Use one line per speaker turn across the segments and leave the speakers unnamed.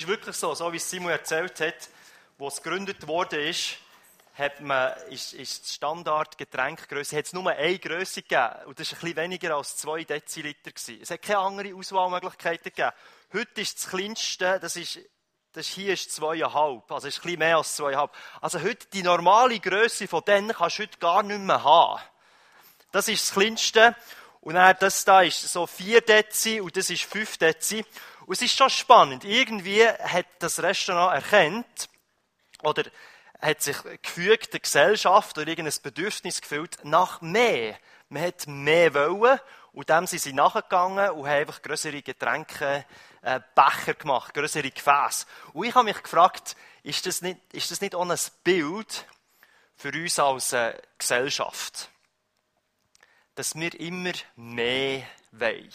ist wirklich so, so wie Simon erzählt hat, wo es gegründet worden ist, hat man, ist, ist die Standardgetränkgröße, hat es nur eine Größe gegeben. Und das war ein bisschen weniger als zwei Deziliter. Gewesen. Es hat keine andere Auswahlmöglichkeiten gegeben. Heute ist das kleinste, das ist, das hier ist zweieinhalb. Also ist ein bisschen mehr als zweieinhalb. Also heute, die normale Größe von denen kannst du heute gar nicht mehr haben. Das ist das kleinste. Und dann das da ist so vier Dezi und das ist fünf Dezi. Und es ist schon spannend. Irgendwie hat das Restaurant erkannt, oder hat sich gefügt der Gesellschaft oder irgendein Bedürfnis gefühlt nach mehr. Man hat mehr wollen und dem sind sie nachgegangen und haben einfach größere Getränke, äh, Becher gemacht, größere Gefäße. Und ich habe mich gefragt, ist das nicht, ist das nicht auch ein Bild für uns als äh, Gesellschaft? Dass wir immer mehr wollen.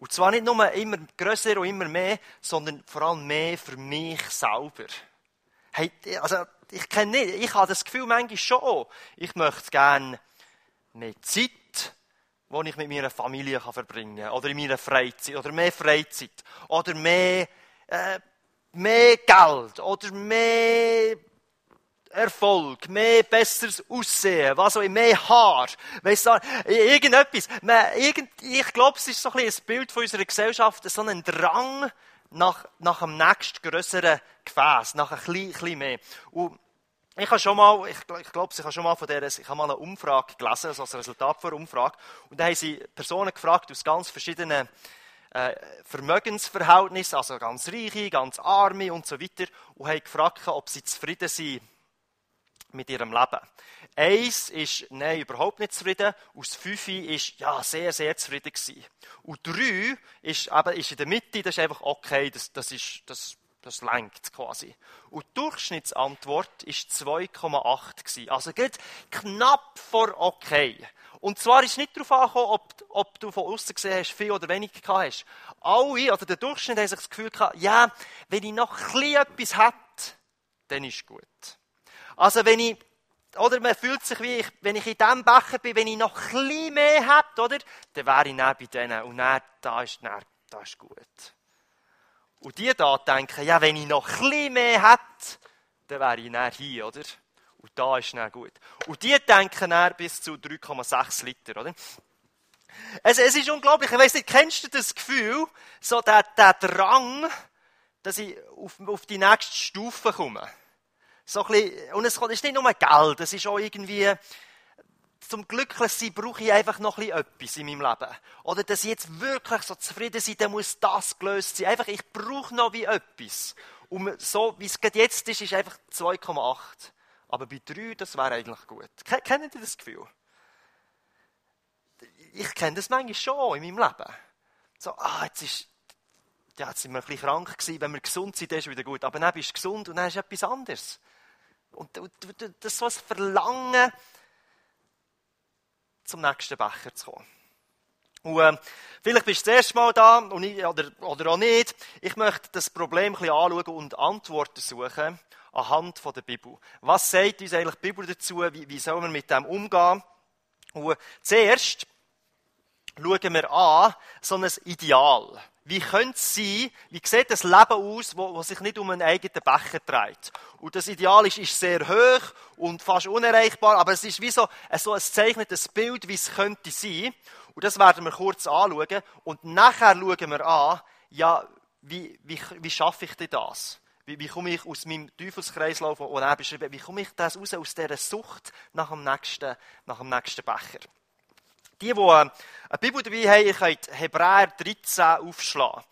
Und zwar nicht nur immer größer und immer mehr, sondern vor allem mehr für mich selber. Hey, also, ich kenne nicht, ich habe das Gefühl manchmal schon, ich möchte gerne mehr Zeit, die ich mit meiner Familie verbringen kann, oder in meiner Freizeit, oder mehr Freizeit, oder mehr, äh, mehr Geld, oder mehr Erfolg, mehr besseres Aussehen, was auch mehr Haar, weißt du, irgendetwas. Man, irgend, ich glaube, es ist so ein, ein Bild von unserer Gesellschaft, so ein Drang nach, nach einem nächst grösseren Gefäß, nach ein bisschen, bisschen mehr. Und ich habe schon mal, ich, ich glaube, ich habe schon mal von der, ich habe mal eine Umfrage gelesen, also das Resultat von einer Umfrage, und da haben sie Personen gefragt aus ganz verschiedenen äh, Vermögensverhältnissen, also ganz reiche, ganz arme und so weiter, und haben gefragt, ob sie zufrieden sind mit ihrem Leben. Eins ist, nein, überhaupt nicht zufrieden. Aus fünf ist, ja, sehr, sehr zufrieden gewesen. Und drei ist, eben, ist in der Mitte, das ist einfach okay, das, das ist, das, das lenkt quasi. Und die Durchschnittsantwort ist 2,8 gewesen. Also geht knapp vor okay. Und zwar ist nicht darauf angekommen, ob, ob du von außen gesehen hast, viel oder wenig gehabt hast. Alle, oder der Durchschnitt, haben sich das Gefühl gehabt, ja, wenn ich noch ein bisschen etwas hätte, dann ist gut. Also wenn ich, oder man fühlt sich wie, ich, wenn ich in diesem Becher bin, wenn ich noch ein bisschen mehr hätte, oder, dann wäre ich näher bei denen und dann, da ist, dann, da ist gut. Und die da denken, ja, wenn ich noch ein bisschen mehr hätte, dann wäre ich näher hier, oder? Und da ist dann gut. Und die denken dann bis zu 3,6 Liter, oder? Also, es ist unglaublich. Ich weiss nicht, kennst du das Gefühl, so der, der Drang, dass ich auf, auf die nächste Stufe komme? So ein bisschen, und es ist nicht nur Geld, es ist auch irgendwie, zum Glücklichsein brauche ich einfach noch ein etwas in meinem Leben. Oder dass ich jetzt wirklich so zufrieden bin, dann muss das gelöst sein. Einfach, ich brauche noch wie etwas. Und so, wie es jetzt ist, ist einfach 2,8. Aber bei 3, das wäre eigentlich gut. Kennen Sie das Gefühl? Ich kenne das manchmal schon in meinem Leben. So, ah, jetzt ist, ja, jetzt sind wir ein bisschen krank gewesen. Wenn wir gesund sind, dann ist es wieder gut. Aber dann bist du gesund und dann ist etwas anderes. Und, das ist so ein Verlangen, zum nächsten Becher zu kommen. Und, äh, vielleicht bist du das erste Mal da und ich, oder, oder auch nicht. Ich möchte das Problem ein bisschen anschauen und Antworten suchen anhand von der Bibel. Was sagt uns eigentlich die Bibel dazu? Wie, wie soll man mit dem umgehen? Und zuerst schauen wir an, so ein Ideal. Wie könnte es sein, wie sieht das Leben aus, wo, wo, sich nicht um einen eigenen Becher dreht? Und das Ideal ist, ist sehr hoch und fast unerreichbar, aber es ist wie so, so ein zeichnetes Bild, wie es könnte sein. Und das werden wir kurz anschauen. Und nachher schauen wir an, ja, wie, wie, wie schaffe ich denn das? Wie, wie komme ich aus meinem Teufelskreislauf, und er beschrieben, wie komme ich das raus, aus dieser Sucht nach dem nächsten, nach dem nächsten Becher? Die, die äh, eine Bibel dabei haben, könnt Hebräer 13 aufschlagen.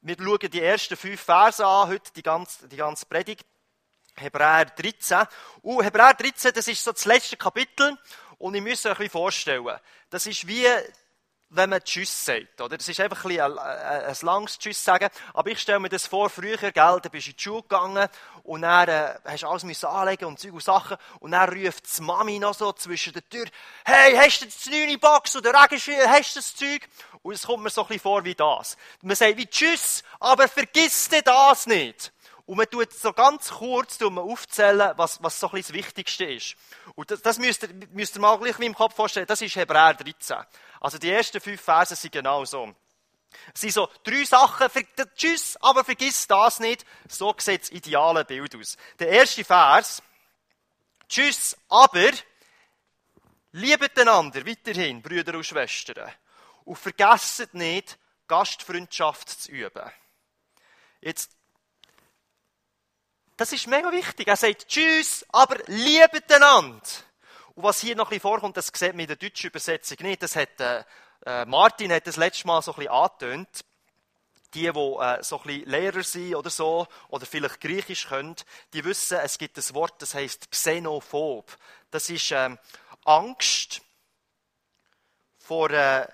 Wir schauen die ersten fünf Verse an, heute die ganze, die ganze Predigt. Hebräer 13. Und Hebräer 13, das ist so das letzte Kapitel. Und ich muss euch ein bisschen vorstellen, das ist wie wenn man Tschüss sagt. Oder? Das ist einfach ein, ein, ein, langes Tschüss sagen. Aber ich stelle mir das vor, früher, gell, da bist du in die Schule gegangen und dann äh, hast du alles müssen anlegen und Zeug und Sachen. Und dann ruft die Mami noch so zwischen der Tür, hey, hast du das neue Box oder Regenschirr, hast du das Zeug? Und es kommt mir so ein bisschen vor wie das. Man sagt wie Tschüss, aber vergiss dir das nicht. Und man tut so ganz kurz aufzählen, was, was so ein das Wichtigste ist. Und das, das müsst, ihr, müsst ihr mal gleich wie im Kopf vorstellen, das ist Hebräer 13. Also die ersten fünf Verse sind genau so. Es sind so drei Sachen, tschüss, aber vergiss das nicht. So sieht das ideale Bild aus. Der erste Vers, tschüss, aber liebet einander weiterhin, Brüder und Schwestern. Und vergesst nicht, Gastfreundschaft zu üben. Jetzt, das ist mega wichtig. Er sagt Tschüss, aber liebet einander. Und was hier noch ein bisschen vorkommt, das sieht man in der deutschen Übersetzung nicht. Das hat, äh, äh, Martin hat das letzte Mal so ein bisschen angetönt. Die, die äh, so ein bisschen Lehrer sind oder so, oder vielleicht Griechisch können, die wissen, es gibt ein Wort, das heißt Xenophob. Das ist ähm, Angst vor, äh,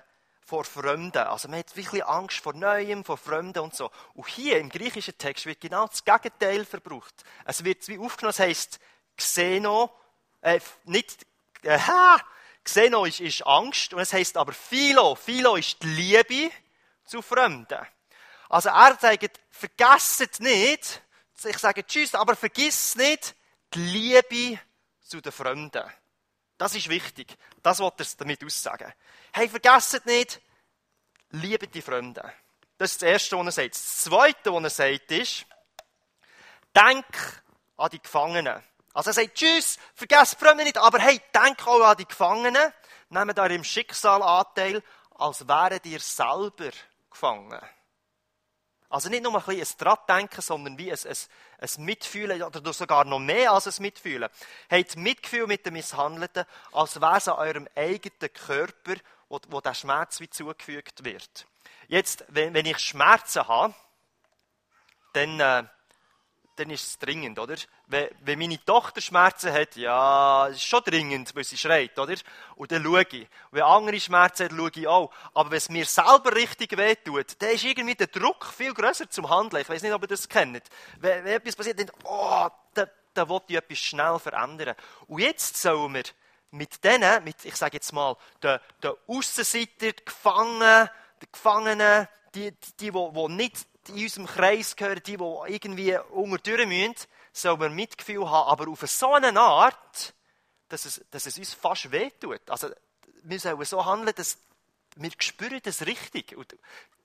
vor Fremden. Also man hat wirklich Angst vor Neuem, vor Fremden und so. Und hier im griechischen Text wird genau das Gegenteil verbraucht. Es wird wie aufgenommen, es heisst Xeno, äh, nicht, äh, Xeno ist, ist Angst und es heisst aber Philo. Philo ist die Liebe zu Fremden. Also er sagt, vergesst nicht, ich sage Tschüss, aber vergiss nicht die Liebe zu den Fremden. Das ist wichtig. Das wollte er damit aussagen. Hey, vergesst nicht, liebe die Freunde. Das ist das Erste, was er sagt. Das Zweite, was er sagt, ist, denk an die Gefangenen. Also er sagt, tschüss, vergesst die Freunde nicht, aber hey, denk auch an die Gefangenen. Nehmt da im Schicksal Anteil, als wären ihr selber gefangen. Also nicht nur ein bisschen ein Dran-Denken, sondern wie ein, ein, ein Mitfühlen oder sogar noch mehr als ein Mitfühlen. Habt Mitgefühl mit den Misshandelten, als wäre es an eurem eigenen Körper, wo, wo der Schmerz wie zugefügt wird. Jetzt, wenn, wenn ich Schmerzen habe, dann, äh, dann ist es dringend, oder? Wenn, wenn meine Tochter Schmerzen hat, ja, es ist schon dringend, weil sie schreit, oder? Und dann schaue ich. Und wenn andere Schmerzen hat, schaue ich auch. Aber wenn es mir selber richtig wehtut, dann ist irgendwie der Druck viel größer zum Handeln. Ich weiß nicht, ob ihr das kennt. Wenn, wenn etwas passiert, dann, oh, da, da will ich etwas schnell verändern. Und jetzt sollen wir mit denen, mit, ich sage jetzt mal, den, den Aussenseiter, die Gefangenen, die Gefangenen, die, die, die, die nicht in unserem Kreis gehören, die, die irgendwie unterdurch müssen, sollen wir Mitgefühl haben, aber auf so eine Art, dass es, dass es uns fast wehtut. Also, wir sollen so handeln, dass wir spüren das richtig. Und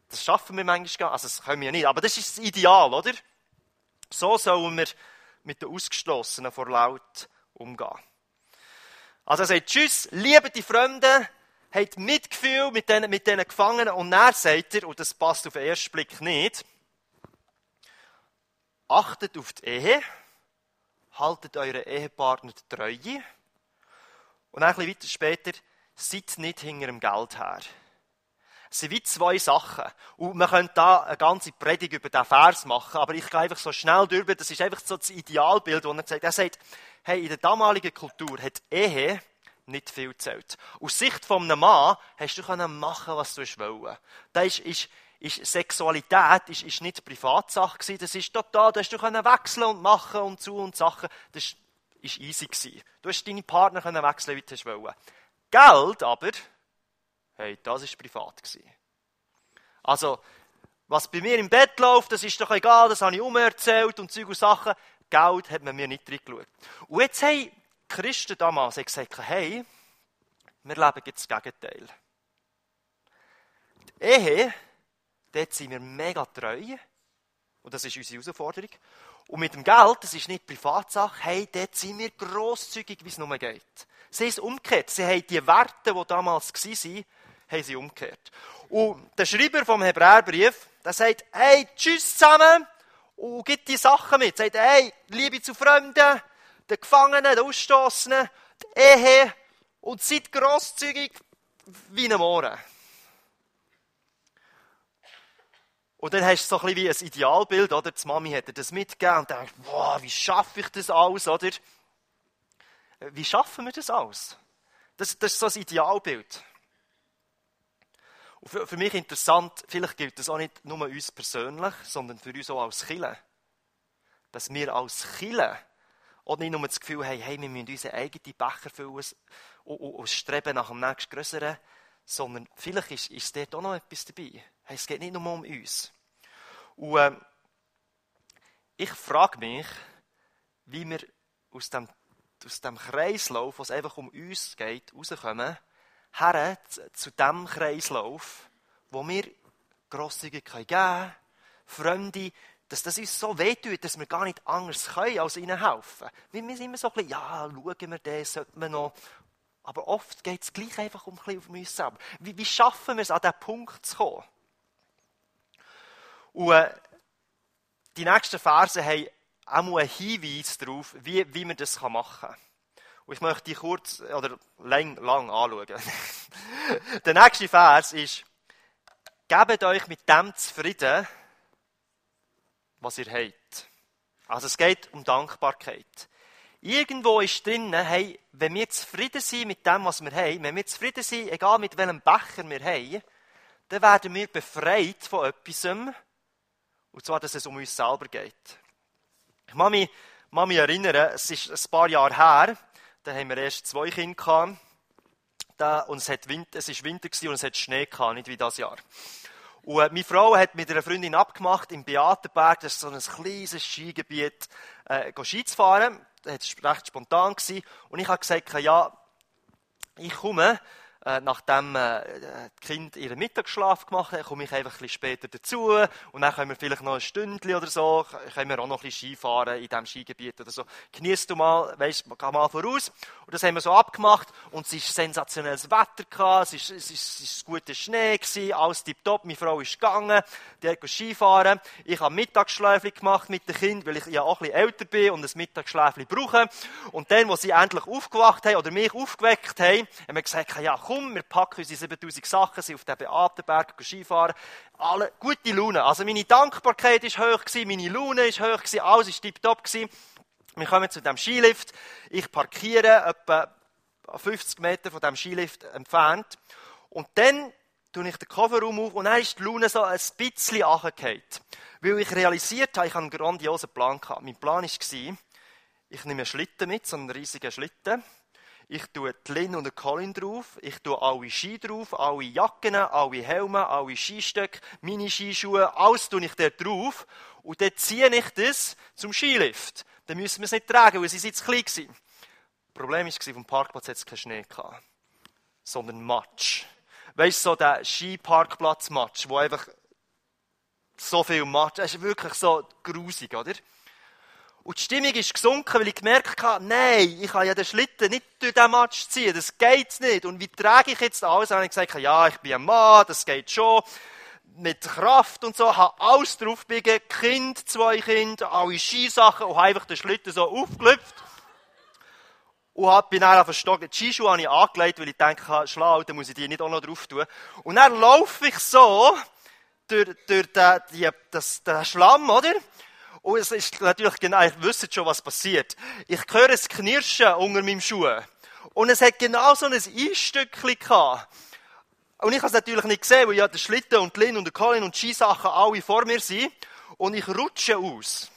das schaffen wir manchmal gar. Also, das können wir nicht. Aber das ist das Ideal, oder? So sollen wir mit den Ausgeschlossenen vor Laut umgehen. Also er sagt, tschüss, liebe die Fremden, habt Mitgefühl mit diesen, mit Gefangenen und dann sagt er, und das passt auf den ersten Blick nicht, achtet auf die Ehe, haltet euren Ehepartner treu und ein bisschen weiter später, seid nicht hinter dem Geld her. Es sind wie zwei Sachen. Und man könnte da eine ganze Predigt über diesen Vers machen, aber ich gehe einfach so schnell durch. Das ist einfach so das Idealbild, das er sagt. Er sagt, hey, in der damaligen Kultur hat Ehe nicht viel gezählt. Aus Sicht von einem Mann hast du machen, was du willst. Da ist, ist, ist Sexualität ist, ist nicht Privatsache gewesen. Das ist total, da hast du können wechseln und machen und zu und Sachen. Das ist easy gewesen. Du hast deine Partner können wechseln, wie du willst. Geld aber, hey, das ist privat gewesen. Also, was bei mir im Bett läuft, das ist doch egal, das habe ich umerzählt und Zeug und Sachen. Geld hat man mir nicht reingeschaut. Und jetzt haben die Christen damals gesagt, hey, wir leben jetzt das Gegenteil. Die Ehe, dort sind wir mega treu. Und das ist unsere Herausforderung. Und mit dem Geld, das ist nicht Privatsache, hey, dort sind wir grosszügig, wie es nur geht. Sie ist umgekehrt. Sie haben die Werte, die damals waren, haben sie umgekehrt. Und der Schreiber vom Hebräerbrief, der sagt, hey, tschüss zusammen, und gibt die Sachen mit. Sagt, hey, Liebe zu Fremden, den Gefangenen, den Ausstoßenen, die Ehe und seid grosszügig wie ein Mohren. Und dann hast du so ein bisschen wie ein Idealbild, oder? Die Mami hat dir das mitgegeben und denkst, wow, wie schaffe ich das alles, oder? Wie schaffen wir das alles? Das, das ist so ein Idealbild. Und für, für, mich interessant, vielleicht gilt das auch nicht nur uns persönlich, sondern für uns auch als Kille. Dass wir als Kille auch nicht nur das Gefühl haben, hey, wir müssen unsere eigenen Becher füllen und, und, und streben nach dem nächsten Größeren, sondern vielleicht ist, ist dort auch noch etwas dabei. Hey, es geht nicht nur um uns. Und äh, ich frage mich, wie wir aus dem, aus dem Kreislauf, was einfach um uns geht, rauskommen, her zu dem Kreislauf, wo wir grosszügig geben können, Fremde, dass das uns so wehtut, dass wir gar nicht anders können, als ihnen helfen. Wir sind immer so ein bisschen, ja, schauen wir das, sollte man noch. Aber oft geht es gleich einfach um ein auf uns selber. Wie, wie schaffen wir es, an diesen Punkt zu kommen? Und äh, die nächsten Verse haben auch einen Hinweis darauf, wie, wie man das machen kann. Und ich möchte die kurz oder lang, lang anschauen. Der nächste Vers ist, gebt euch mit dem zufrieden, was ihr habt. Also es geht um Dankbarkeit. Irgendwo ist drin, hey, wenn wir zufrieden sind mit dem, was wir haben, wenn wir zufrieden sind, egal mit welchem Becher wir haben, dann werden wir befreit von etwas, und zwar, dass es um uns selber geht. Ich kann mich, kann mich erinnern, es ist ein paar Jahre her, da haben wir erst zwei Kinder gehabt, und es, hat Winter, es ist Winter und es hat Schnee gehabt, nicht wie das Jahr. Und äh, meine Frau hat mit einer Freundin abgemacht, im Beatenberg, das ist so ein kleines Skigebiet, äh, Ski zu fahren. Das war recht spontan. Gewesen. Und ich habe gesagt, ja, ich komme, äh, nachdem äh, die Kinder ihren Mittagsschlaf gemacht haben, komme ich einfach ein bisschen später dazu und dann können wir vielleicht noch ein Stündchen oder so, können wir auch noch ein bisschen Skifahren in diesem Skigebiet oder so. Genießt du mal, weisst, geh mal voraus. Und das haben wir so abgemacht und es war sensationelles Wetter, es war, es ist, es ist guter Schnee, gewesen, alles tipptopp, meine Frau ist gegangen, die hat Skifahren. Ich habe Mittagsschläfchen gemacht mit den Kindern, weil ich ja auch ein bisschen älter bin und ein Mittagsschläfchen brauche. Und dann, wo sie endlich aufgewacht haben oder mich aufgeweckt haben, haben wir gesagt, ja komm, komm, wir packen unsere 7000 Sachen, sind auf den Beatenberg Skifahren. Alle, gute Laune. Also meine Dankbarkeit war hoch, meine Laune war hoch, alles war tiptop. Wir kommen zu dem Skilift. Ich parkiere etwa 50 Meter von dem Skilift entfernt. Und dann tue ich den Kofferraum auf und dann ist die Laune so ein bisschen angefallen. Weil ich realisiert habe, ich habe einen grandiosen Plan gehabt. Mein Plan war, ich nehme einen Schlitten mit, so einen riesigen Schlitten. Ich tue die Lin und den Colin drauf. Ich tue alle Ski drauf, alle Jacken, alle Helme, alle Skistöcke, meine Skischuhe, alles tue ich dort drauf. Und dann ziehe ich das zum Skilift. Dann müssen wir es nicht tragen, weil sie jetzt klein waren. Das Problem war, dem Parkplatz hat es keinen Schnee gehabt, sondern Matsch. Weißt du, so der Skiparkplatz-Matsch, wo einfach so viel Matsch, das ist wirklich so grusig, oder? Und die Stimmung ist gesunken, weil ich gemerkt habe, nein, ich kann ja den Schlitten nicht durch den Matsch ziehen, das geht nicht. Und wie trage ich jetzt alles? Und ich gesagt, ja, ich bin ein Mann, das geht schon. Mit Kraft und so, habe alles draufgebiegen, Kind, zwei Kinder, alle Skisachen und habe einfach den Schlitten so aufgelüpft. Und hab, bin dann verstockt. Die Skischuhe habe ich angelegt, weil ich denke, schlau, dann muss ich die nicht auch noch drauf tun. Und dann laufe ich so durch, durch den, die, das, den Schlamm, oder? Und es ist natürlich genau, ich wüsste schon, was passiert. Ich höre es knirschen unter meinem Schuh. Und es hat genau so ein Einstückchen gehabt. Und ich habe es natürlich nicht gesehen, weil ja der Schlitten und Lin und der Colin und die Skisachen alle vor mir sind. Und ich rutsche aus.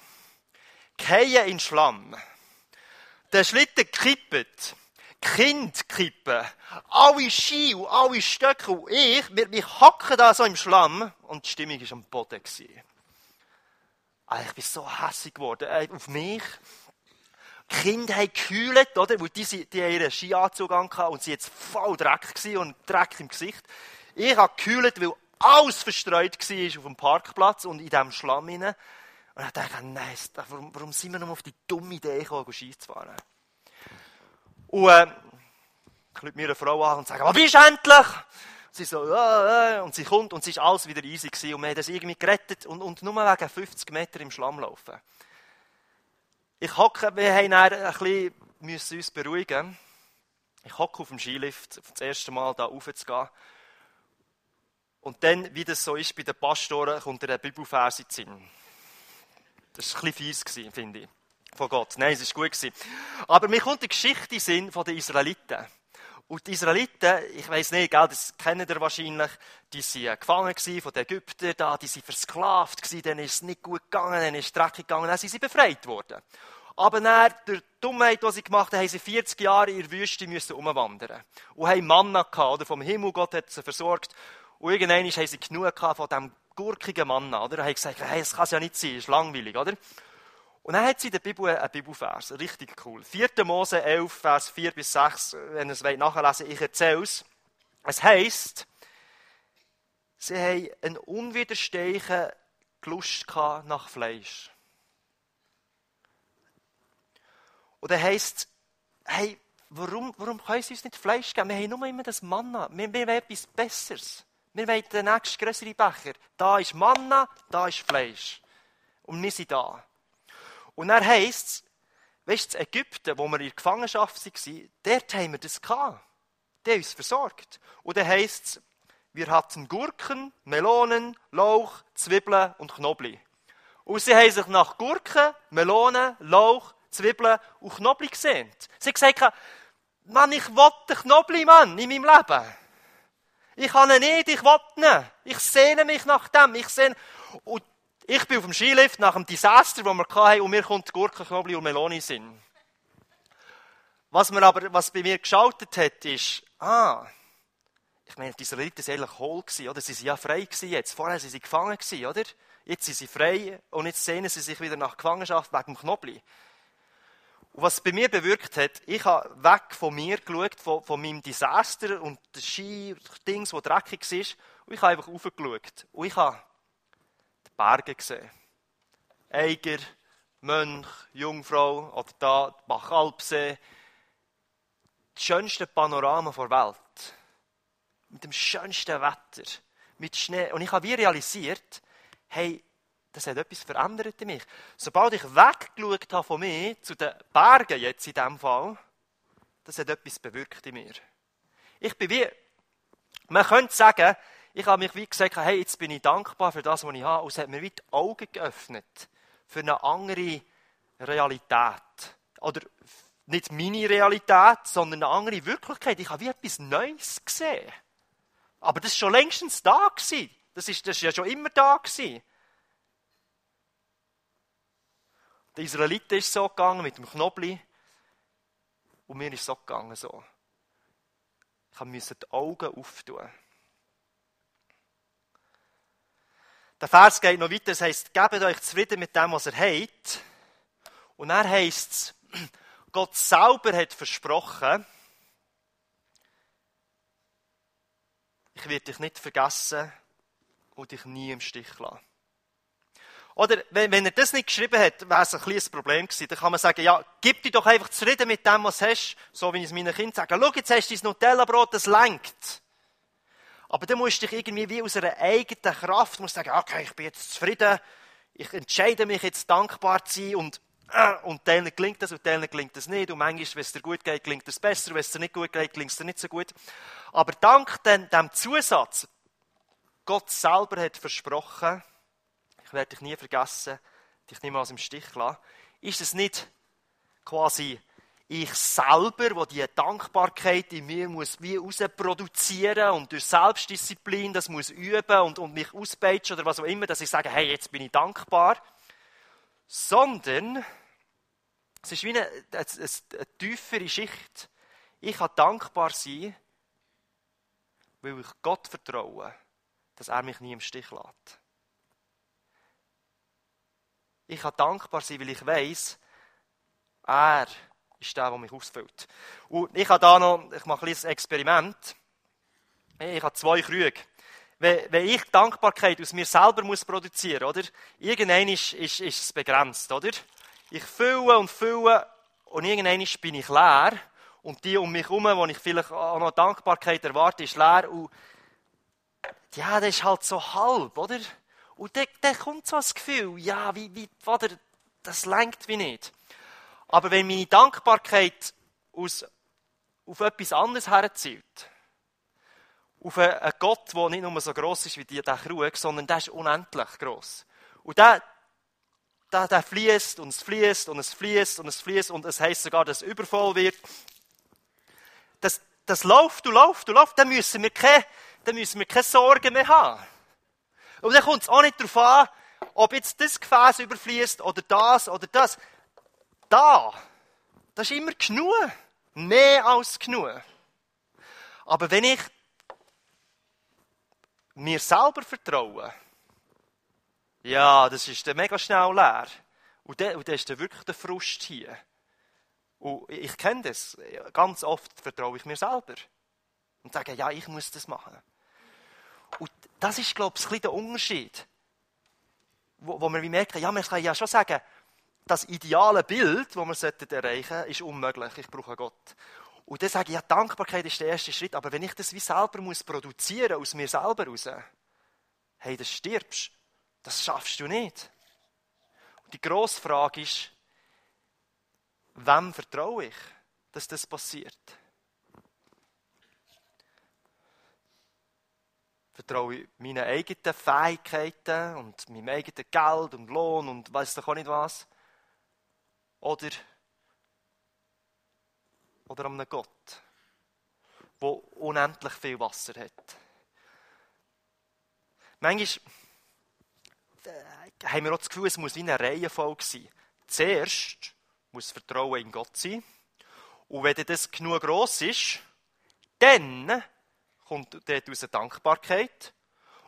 Gehe in Schlamm. Der Schlitten kippt. Kind kippen. Alle Ski und alle Stöcke und ich, wir, wir hacken da so im Schlamm. Und die Stimmung war am Boden. Gewesen. Ah, ich bin so hässlich geworden äh, auf mich. Die Kinder haben gekühlt, oder? Weil die, die haben ihren Skianzug hatten und sie jetzt voll Dreck und Dreck im Gesicht. Ich habe gekühlt, weil alles verstreut war auf dem Parkplatz und in diesem Schlamm hinein. Und ich dachte, nein, warum, warum sind wir noch auf die dumme Idee gekommen, Ski zu fahren? Und äh, ich rufe mir eine Frau an und sage, wo bist du endlich? Sie so, äh, äh, und sie kommt und es ist alles wieder easy gewesen und wir haben das irgendwie gerettet und, und nur wegen 50 Meter im Schlamm laufen. Ich hocke, wir haben ein bisschen, müssen uns beruhigen. Ich hocke auf dem Skilift, das erste Mal da raufzugehen. Und dann, wie das so ist bei den Pastoren, kommt der Bibelvers in den Sinn. Das war ein bisschen fies, finde ich. Von Gott. Nein, es war gut. Aber mir kommt die Geschichte in Sinn von den Israeliten. Und die Israeliten, ich weiß nicht, gell, das kennen ihr wahrscheinlich, die waren gefangen von den Ägyptern, da, die waren versklavt denen ist es nicht gut gegangen, denen ist es dreckig gegangen, dann sind sie befreit worden. Aber nach der Dummheit, die sie gemacht haben, haben sie 40 Jahre in der Wüste müssen umwandern. Und haben Manna gehabt, oder vom Himmel, Gott hat sie versorgt. Und irgendwann haben sie genug von diesem gurkigen Manna, oder? Und haben gesagt, hey, das kann es ja nicht sein, das ist langweilig, oder? Und dann hat sie in der Bibel einen Bibelvers, richtig cool. 4. Mose 11, Vers 4 bis 6, wenn ihr es nachlesen wollt, ich erzähle es. Es heisst, Sie haben einen unwiderstehlichen Lust nach Fleisch. Und dann heisst hey, warum, warum können sie uns nicht Fleisch geben? Wir haben nur immer das Manna. Wir, wir wollen etwas Besseres. Wir wollen den nächsten größeren Becher. Da ist Manna, da ist Fleisch. Und wir sind da. Und dann heisst es, weißt du, Ägypten, wo wir in der Gefangenschaft waren, dort haben wir das gehabt. Der uns versorgt. Und dann heisst es, wir hatten Gurken, Melonen, Lauch, Zwiebeln und Knobli. Und sie haben sich nach Gurken, Melonen, Lauch, Zwiebeln und Knobli gesehen. Sie haben gesagt, Mann, ich will den Knobli, Mann, in meinem Leben. Ich kann ihn nicht, ich will ihn. Ich sehne mich nach dem. Ich sehne... Und ich bin auf dem Skilift nach dem Desaster, das wir hatten, und mir kommt Gurken, Knobli und Melone in Was, was bei mir geschaltet hat, ist, ah, ich meine, die Israeliten waren eigentlich hohl, oder? Sie waren ja frei jetzt. Vorher waren sie gefangen, oder? Jetzt sind sie frei und jetzt sehnen sie sich wieder nach Gefangenschaft wegen dem Knobli. Und was bei mir bewirkt hat, ich habe weg von mir geschaut, von, von meinem Desaster und den Ski-Dings, das dreckig war, und ich habe einfach raufgeschaut. Und ich habe Berge gesehen. Eiger, Mönch, Jungfrau, oder da, Bachalpsee. Das schönste Panorama der Welt. Mit dem schönsten Wetter. Mit Schnee. Und ich habe wie realisiert, hey, das hat etwas verändert in mich. Sobald ich weggeschaut habe von mir zu den Bergen jetzt in diesem Fall, das hat etwas bewirkt in mir. Ich bin wie, man könnte sagen, ich habe mich wie gesagt, hey, jetzt bin ich dankbar für das, was ich habe. Und es hat mir wie die Augen geöffnet für eine andere Realität. Oder nicht meine Realität, sondern eine andere Wirklichkeit. Ich habe wie etwas Neues gesehen. Aber das war schon längstens da. Gewesen. Das ist, das ist ja schon immer da. Gewesen. Der Israeliten ist so gegangen mit dem Knobli. Und mir ist so gegangen so. Ich musste die Augen auftun. Der Vers geht noch weiter, es heisst, gebt euch zufrieden mit dem, was ihr habt. Und dann heisst Gott selber hat versprochen, ich werde dich nicht vergessen und dich nie im Stich lassen. Oder wenn, wenn er das nicht geschrieben hat, wäre es ein kleines Problem gewesen. Dann kann man sagen, ja, gib dich doch einfach zufrieden mit dem, was du hast. So wie ich es meinen Kindern sage. Schau, jetzt hast du dein Nutella-Brot, das lenkt. Aber dann musst du dich irgendwie wie aus einer eigenen Kraft, musst sagen, okay, ich bin jetzt zufrieden. Ich entscheide mich jetzt dankbar zu sein und, äh, und denen gelingt das und denen gelingt das nicht. Und manchmal, wenn es dir gut geht, gelingt es besser. Wenn es dir nicht gut geht, gelingt es dir nicht so gut. Aber dank dem, dem Zusatz, Gott selber hat versprochen, ich werde dich nie vergessen, dich niemals im Stich lassen, ist es nicht quasi ich selber, wo die Dankbarkeit in mir muss wie produzieren und durch Selbstdisziplin das muss üben und, und mich auspeitschen oder was auch immer, dass ich sage, hey, jetzt bin ich dankbar, sondern es ist wie eine, eine, eine, tiefere Schicht. Ich kann dankbar sein, weil ich Gott vertraue, dass er mich nie im Stich lässt. Ich kann dankbar sein, weil ich weiß, er ist der, der mich ausfüllt. Und ich habe da noch, ich mache ein kleines Experiment. Ich habe zwei Krüge. Wenn, ich Dankbarkeit aus mir selber muss produzieren, oder? Irgendwann ist, ist, ist es begrenzt, oder? Ich fülle und fülle und irgendwann bin ich leer. Und die um mich herum, wo ich vielleicht auch noch Dankbarkeit erwarte, ist leer. Und ja, das ist halt so halb, oder? Und dann, dann kommt so das Gefühl, ja, wie, wie, Vater, das lenkt wie nicht. Aber wenn meine Dankbarkeit aus, auf etwas anderes herzielt, auf einen Gott, der nicht nur so groß ist wie dieser Krug, sondern der ist unendlich groß. Und der, der, der fließt und es fließt und es fließt und es fließt und es heisst sogar, dass es übervoll wird. Das, das läuft und läuft und läuft, dann müssen wir keine, dann Sorgen mehr haben. Und dann kommt es auch nicht darauf an, ob jetzt das Gefäß überfließt oder das oder das. Da, das ist immer genug. Mehr als genug. Aber wenn ich mir selber vertraue, ja, das ist dann mega schnell leer. Und dann, und dann ist dann wirklich der Frust hier. Und ich kenne das. Ganz oft vertraue ich mir selber. Und sage, ja, ich muss das machen. Und das ist, glaube ich, ein bisschen der Unterschied. Wo, wo wir merken, ja, man kann ja schon sagen, das ideale Bild, das wir erreichen sollten, ist unmöglich. Ich brauche Gott. Und dann sage ich, ja, Dankbarkeit ist der erste Schritt, aber wenn ich das wie selber muss produzieren, aus mir selber raus, hey, das stirbst. Das schaffst du nicht. Und die grosse Frage ist, wem vertraue ich, dass das passiert? Vertraue ich meinen eigenen Fähigkeiten und meinem eigenen Geld und Lohn und weiß doch auch nicht was? Oder, oder an einem Gott, der unendlich viel Wasser hat? Manchmal äh, haben wir auch das Gefühl, es muss wie eine Reihenfolge sein. Zuerst muss Vertrauen in Gott sein. Und wenn das genug gross ist, dann kommt dort aus Dankbarkeit.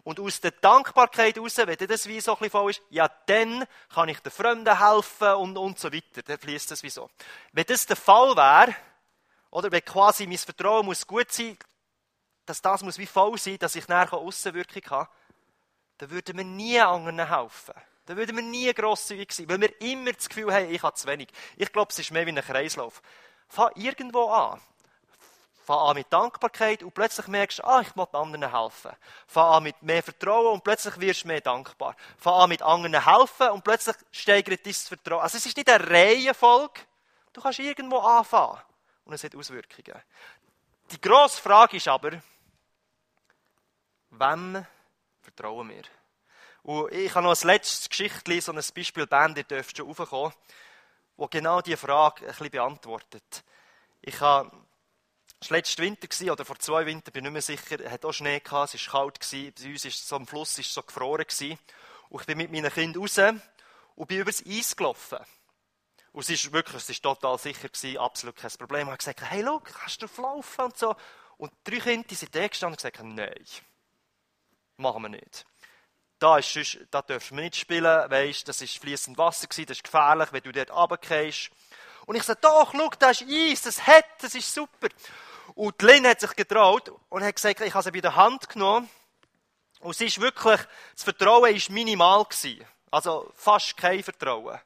Und aus der Dankbarkeit heraus, wenn das wie so ein bisschen voll ist, ja, dann kann ich den Fremden helfen und, und so weiter. Dann fließt das wie so. Wenn das der Fall wäre, oder wenn quasi mein Vertrauen muss gut sein, dass das muss wie voll sein, dass ich nachher Aussenwirkung habe, dann würden wir nie anderen helfen. Dann würden wir nie grosszügig sein, weil wir immer das Gefühl haben, ich habe zu wenig. Ich glaube, es ist mehr wie ein Kreislauf. Fang irgendwo an. Fang an mit Dankbarkeit und plötzlich merkst du, ah, ich muss anderen helfen. Fang an mit mehr Vertrauen und plötzlich wirst du mehr dankbar. Fang an mit anderen helfen und plötzlich steigert dein Vertrauen. Also es ist nicht eine Reihenfolge. Du kannst irgendwo anfangen und es hat Auswirkungen. Die grosse Frage ist aber, wem vertrauen wir. Und ich habe noch ein letztes Geschichtchen, so ein Beispiel Band, ihr dürft schon raufkommen, wo genau diese Frage ein bisschen beantwortet. Ich habe, es war letzten Winter, oder vor zwei Wintern, bin ich nicht mehr sicher, es hat auch Schnee gehabt, es war kalt, gewesen, bei uns ist so am Fluss ist so gefroren gewesen. Und ich bin mit meinen Kindern raus und bin übers Eis gelaufen. Und es ist wirklich, es ist total sicher gewesen, absolut kein Problem. Ich habe gesagt, hey, schau, kannst du laufen und so. Und drei Kinder sind da gestanden und gesagt, nein machen wir nicht. Da, ist sonst, da dürfen wir nicht spielen, weißt, das ist fließend Wasser gewesen, das ist gefährlich, wenn du dort runtergehst. Und ich sage, doch, schau, da ist Eis, das hat, das ist super. Und Lynn hat sich getraut und hat gesagt, ich habe sie bei der Hand genommen. Und es ist wirklich, das Vertrauen war minimal gewesen. Also fast kein Vertrauen.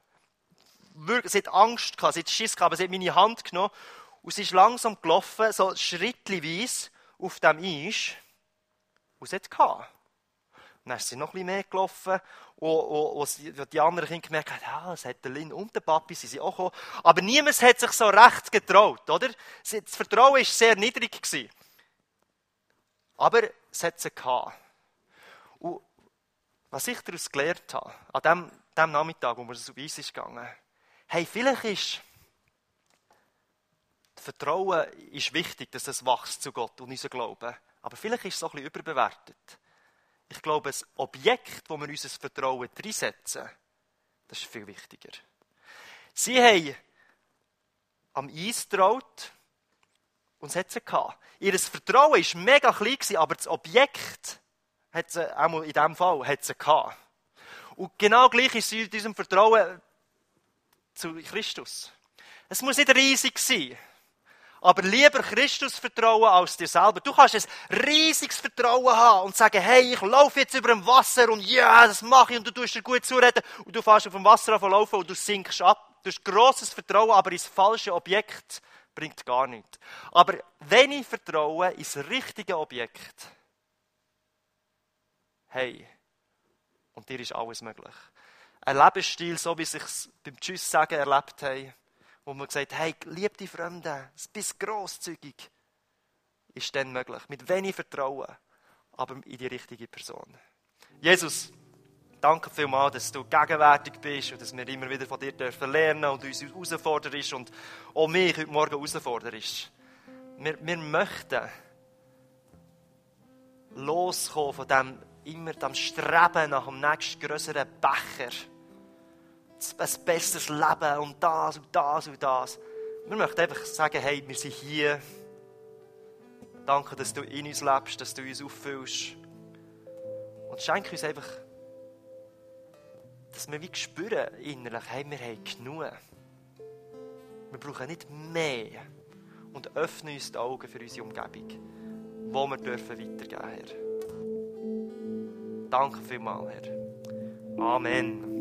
Sie hat Angst gehabt, sie hat Schiss gehabt, aber sie hat meine Hand genommen und sie ist langsam gelaufen, so schrittweise auf dem Eis. Und sie hat gehabt. Dann ist sie noch bisschen mehr gelaufen. Und, und, und die anderen Kinder gemerkt haben, ja, es hat der Lin und der Papi, sie sind auch gekommen. Aber niemand hat sich so recht getraut, oder? Das Vertrauen war sehr niedrig. Gewesen. Aber es hat sie gehabt. Und was ich daraus gelernt habe, an dem, dem Nachmittag, wo wir so weiss ist hey, vielleicht ist das Vertrauen ist wichtig, dass es wächst zu Gott und unser Glauben. Aber vielleicht ist es auch ein bisschen überbewertet. Ich glaube, das Objekt, wo wir unser Vertrauen reinsetzen, das ist viel wichtiger. Sie haben am Eis getraut und es hat sie gehabt. Ihr Vertrauen war mega klein, aber das Objekt hat sie, auch in diesem Fall, hat sie gehabt. Und genau gleich ist sie in diesem Vertrauen zu Christus. Es muss nicht riesig sein aber lieber Christus vertrauen als dir selber. Du kannst ein riesiges Vertrauen haben und sagen, hey, ich laufe jetzt über dem Wasser und ja, das mache ich und du tust dir gut zureden und du fährst auf dem Wasser laufen und du sinkst ab. Du hast grosses Vertrauen, aber ins falsche Objekt bringt gar nichts. Aber wenn ich vertraue ins richtige Objekt, hey, und dir ist alles möglich. Ein Lebensstil, so wie sich beim Tschüss sagen erlebt haben, wo man gesagt hat, hey, lieb die Fremden, bist grosszügig, ist dann möglich. Mit wenig Vertrauen, aber in die richtige Person. Jesus, danke vielmals, dass du gegenwärtig bist und dass wir immer wieder von dir dürfen lernen und uns herausforderst und auch mich heute Morgen herausforderst. Wir, wir möchten loskommen von dem, immer dem Streben nach dem nächsten größeren Becher ein besseres Leben und das und das und das. Wir möchten einfach sagen, hey, wir sind hier. Danke, dass du in uns lebst, dass du uns auffüllst. Und schenke uns einfach, dass wir wie spüren innerlich, hey, wir haben genug. Wir brauchen nicht mehr. Und öffne uns die Augen für unsere Umgebung, wo wir dürfen weitergehen, Herr. Danke vielmals, Herr. Amen.